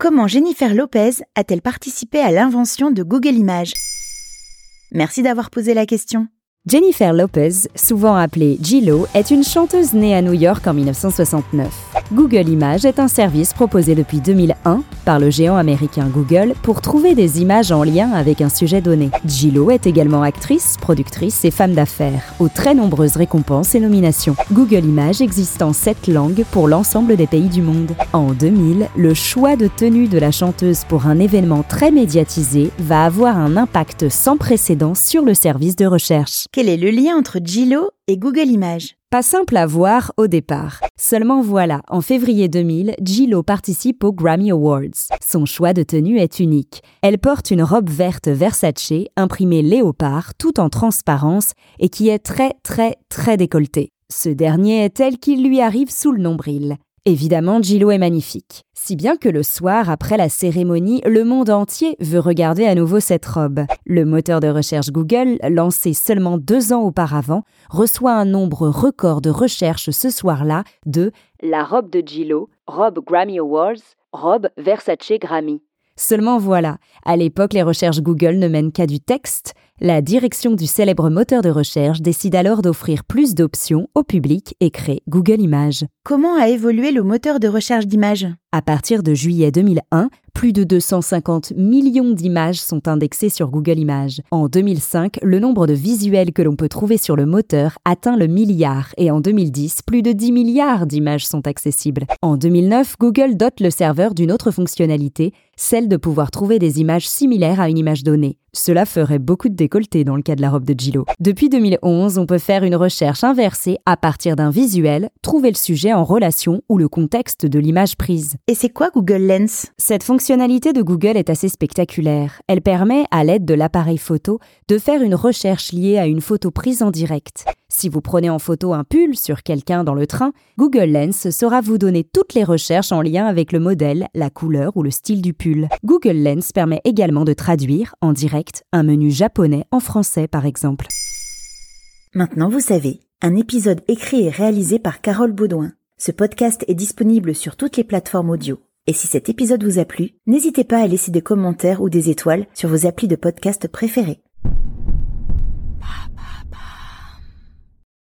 Comment Jennifer Lopez a-t-elle participé à l'invention de Google Images? Merci d'avoir posé la question. Jennifer Lopez, souvent appelée J-Lo, est une chanteuse née à New York en 1969. Google Images est un service proposé depuis 2001 par le géant américain Google pour trouver des images en lien avec un sujet donné. J-Lo est également actrice, productrice et femme d'affaires, aux très nombreuses récompenses et nominations. Google Images existe en sept langues pour l'ensemble des pays du monde. En 2000, le choix de tenue de la chanteuse pour un événement très médiatisé va avoir un impact sans précédent sur le service de recherche. Quel est le lien entre Gilo et Google Images Pas simple à voir au départ. Seulement voilà, en février 2000, Gilo participe aux Grammy Awards. Son choix de tenue est unique. Elle porte une robe verte Versace imprimée léopard tout en transparence et qui est très très très décolletée. Ce dernier est tel qu'il lui arrive sous le nombril. Évidemment, Gillo est magnifique. Si bien que le soir, après la cérémonie, le monde entier veut regarder à nouveau cette robe. Le moteur de recherche Google, lancé seulement deux ans auparavant, reçoit un nombre record de recherches ce soir-là de La robe de Gillo, robe Grammy Awards, robe Versace Grammy. Seulement voilà, à l'époque les recherches Google ne mènent qu'à du texte, la direction du célèbre moteur de recherche décide alors d'offrir plus d'options au public et crée Google Images. Comment a évolué le moteur de recherche d'images? À partir de juillet 2001, plus de 250 millions d'images sont indexées sur Google Images. En 2005, le nombre de visuels que l'on peut trouver sur le moteur atteint le milliard et en 2010, plus de 10 milliards d'images sont accessibles. En 2009, Google dote le serveur d'une autre fonctionnalité, celle de pouvoir trouver des images similaires à une image donnée. Cela ferait beaucoup de décolleté dans le cas de la robe de Gillo. Depuis 2011, on peut faire une recherche inversée à partir d'un visuel, trouver le sujet en relation ou le contexte de l'image prise. Et c'est quoi Google Lens? Cette fonctionnalité de Google est assez spectaculaire. Elle permet, à l'aide de l'appareil photo, de faire une recherche liée à une photo prise en direct. Si vous prenez en photo un pull sur quelqu'un dans le train, Google Lens saura vous donner toutes les recherches en lien avec le modèle, la couleur ou le style du pull. Google Lens permet également de traduire, en direct, un menu japonais en français par exemple. Maintenant vous savez, un épisode écrit et réalisé par Carole Baudouin. Ce podcast est disponible sur toutes les plateformes audio. Et si cet épisode vous a plu, n'hésitez pas à laisser des commentaires ou des étoiles sur vos applis de podcast préférés.